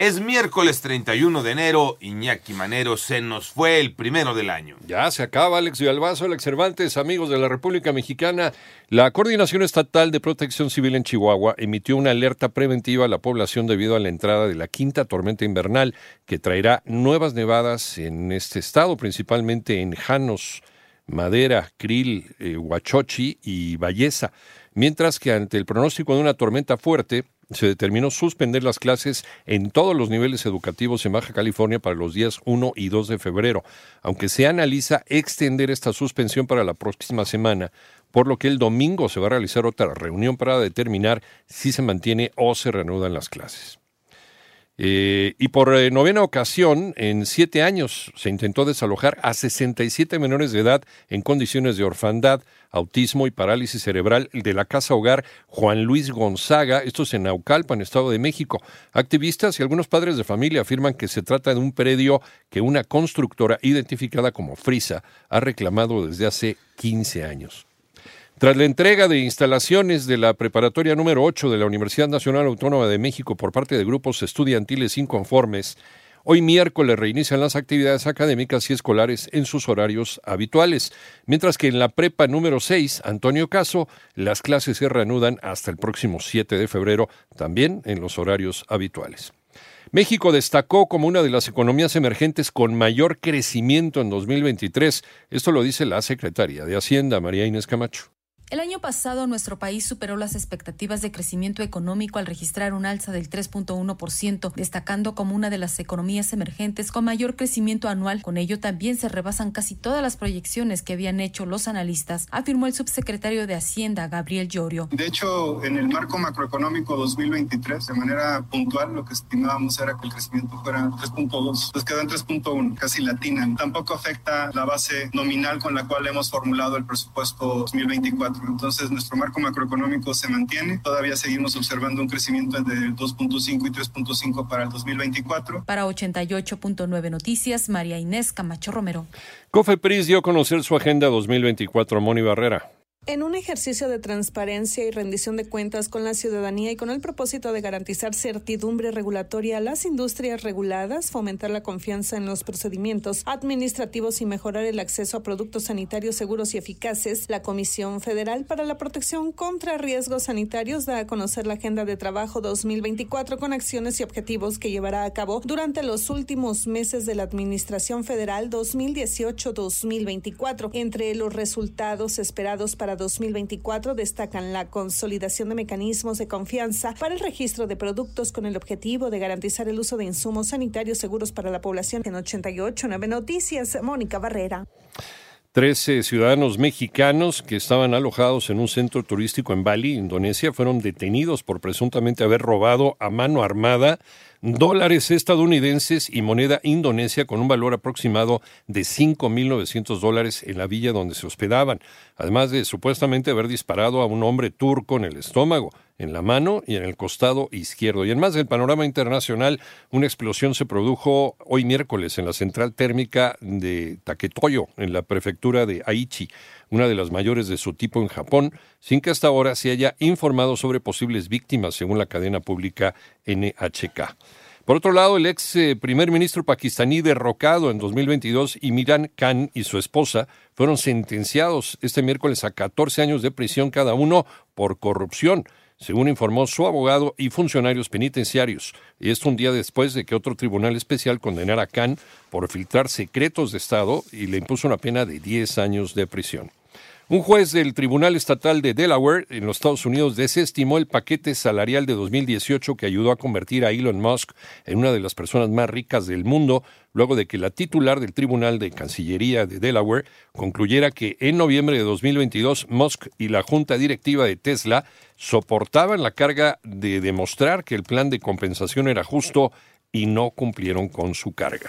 Es miércoles 31 de enero, Iñaki Manero se nos fue el primero del año. Ya se acaba, Alex Villalbazo, Alex Cervantes, amigos de la República Mexicana. La Coordinación Estatal de Protección Civil en Chihuahua emitió una alerta preventiva a la población debido a la entrada de la quinta tormenta invernal que traerá nuevas nevadas en este estado, principalmente en Janos, Madera, Krill, eh, Huachochi y Balleza. Mientras que ante el pronóstico de una tormenta fuerte, se determinó suspender las clases en todos los niveles educativos en Baja California para los días 1 y 2 de febrero, aunque se analiza extender esta suspensión para la próxima semana, por lo que el domingo se va a realizar otra reunión para determinar si se mantiene o se reanudan las clases. Eh, y por eh, novena ocasión, en siete años, se intentó desalojar a 67 menores de edad en condiciones de orfandad, autismo y parálisis cerebral de la casa hogar Juan Luis Gonzaga, esto es en Naucalpan, Estado de México. Activistas y algunos padres de familia afirman que se trata de un predio que una constructora identificada como Frisa ha reclamado desde hace 15 años. Tras la entrega de instalaciones de la preparatoria número 8 de la Universidad Nacional Autónoma de México por parte de grupos estudiantiles inconformes, hoy miércoles reinician las actividades académicas y escolares en sus horarios habituales, mientras que en la prepa número 6, Antonio Caso, las clases se reanudan hasta el próximo 7 de febrero, también en los horarios habituales. México destacó como una de las economías emergentes con mayor crecimiento en 2023. Esto lo dice la secretaria de Hacienda, María Inés Camacho. El año pasado nuestro país superó las expectativas de crecimiento económico al registrar un alza del 3.1%, destacando como una de las economías emergentes con mayor crecimiento anual. Con ello también se rebasan casi todas las proyecciones que habían hecho los analistas, afirmó el subsecretario de Hacienda, Gabriel Llorio. De hecho, en el marco macroeconómico 2023, de manera puntual, lo que estimábamos era que el crecimiento fuera 3.2, pues quedó en 3.1, casi latina. Tampoco afecta la base nominal con la cual hemos formulado el presupuesto 2024 entonces, nuestro marco macroeconómico se mantiene. Todavía seguimos observando un crecimiento de 2.5 y 3.5 para el 2024. Para 88.9 Noticias, María Inés Camacho Romero. Cofepris dio a conocer su agenda 2024. Moni Barrera. En un ejercicio de transparencia y rendición de cuentas con la ciudadanía y con el propósito de garantizar certidumbre regulatoria a las industrias reguladas, fomentar la confianza en los procedimientos administrativos y mejorar el acceso a productos sanitarios seguros y eficaces, la Comisión Federal para la Protección contra Riesgos Sanitarios da a conocer la Agenda de Trabajo 2024 con acciones y objetivos que llevará a cabo durante los últimos meses de la Administración Federal 2018-2024. Entre los resultados esperados para 2024 destacan la consolidación de mecanismos de confianza para el registro de productos con el objetivo de garantizar el uso de insumos sanitarios seguros para la población. En 88 9 Noticias, Mónica Barrera. Trece ciudadanos mexicanos que estaban alojados en un centro turístico en Bali, Indonesia, fueron detenidos por presuntamente haber robado a mano armada dólares estadounidenses y moneda indonesia con un valor aproximado de 5.900 dólares en la villa donde se hospedaban, además de supuestamente haber disparado a un hombre turco en el estómago, en la mano y en el costado izquierdo. Y en más del panorama internacional, una explosión se produjo hoy miércoles en la central térmica de Taketoyo, en la prefectura de Aichi una de las mayores de su tipo en Japón, sin que hasta ahora se haya informado sobre posibles víctimas, según la cadena pública NHK. Por otro lado, el ex eh, primer ministro pakistaní derrocado en 2022, Imran Khan y su esposa fueron sentenciados este miércoles a 14 años de prisión cada uno por corrupción según informó su abogado y funcionarios penitenciarios, y esto un día después de que otro tribunal especial condenara a Khan por filtrar secretos de Estado y le impuso una pena de 10 años de prisión. Un juez del Tribunal Estatal de Delaware en los Estados Unidos desestimó el paquete salarial de 2018 que ayudó a convertir a Elon Musk en una de las personas más ricas del mundo, luego de que la titular del Tribunal de Cancillería de Delaware concluyera que en noviembre de 2022 Musk y la junta directiva de Tesla soportaban la carga de demostrar que el plan de compensación era justo y no cumplieron con su carga.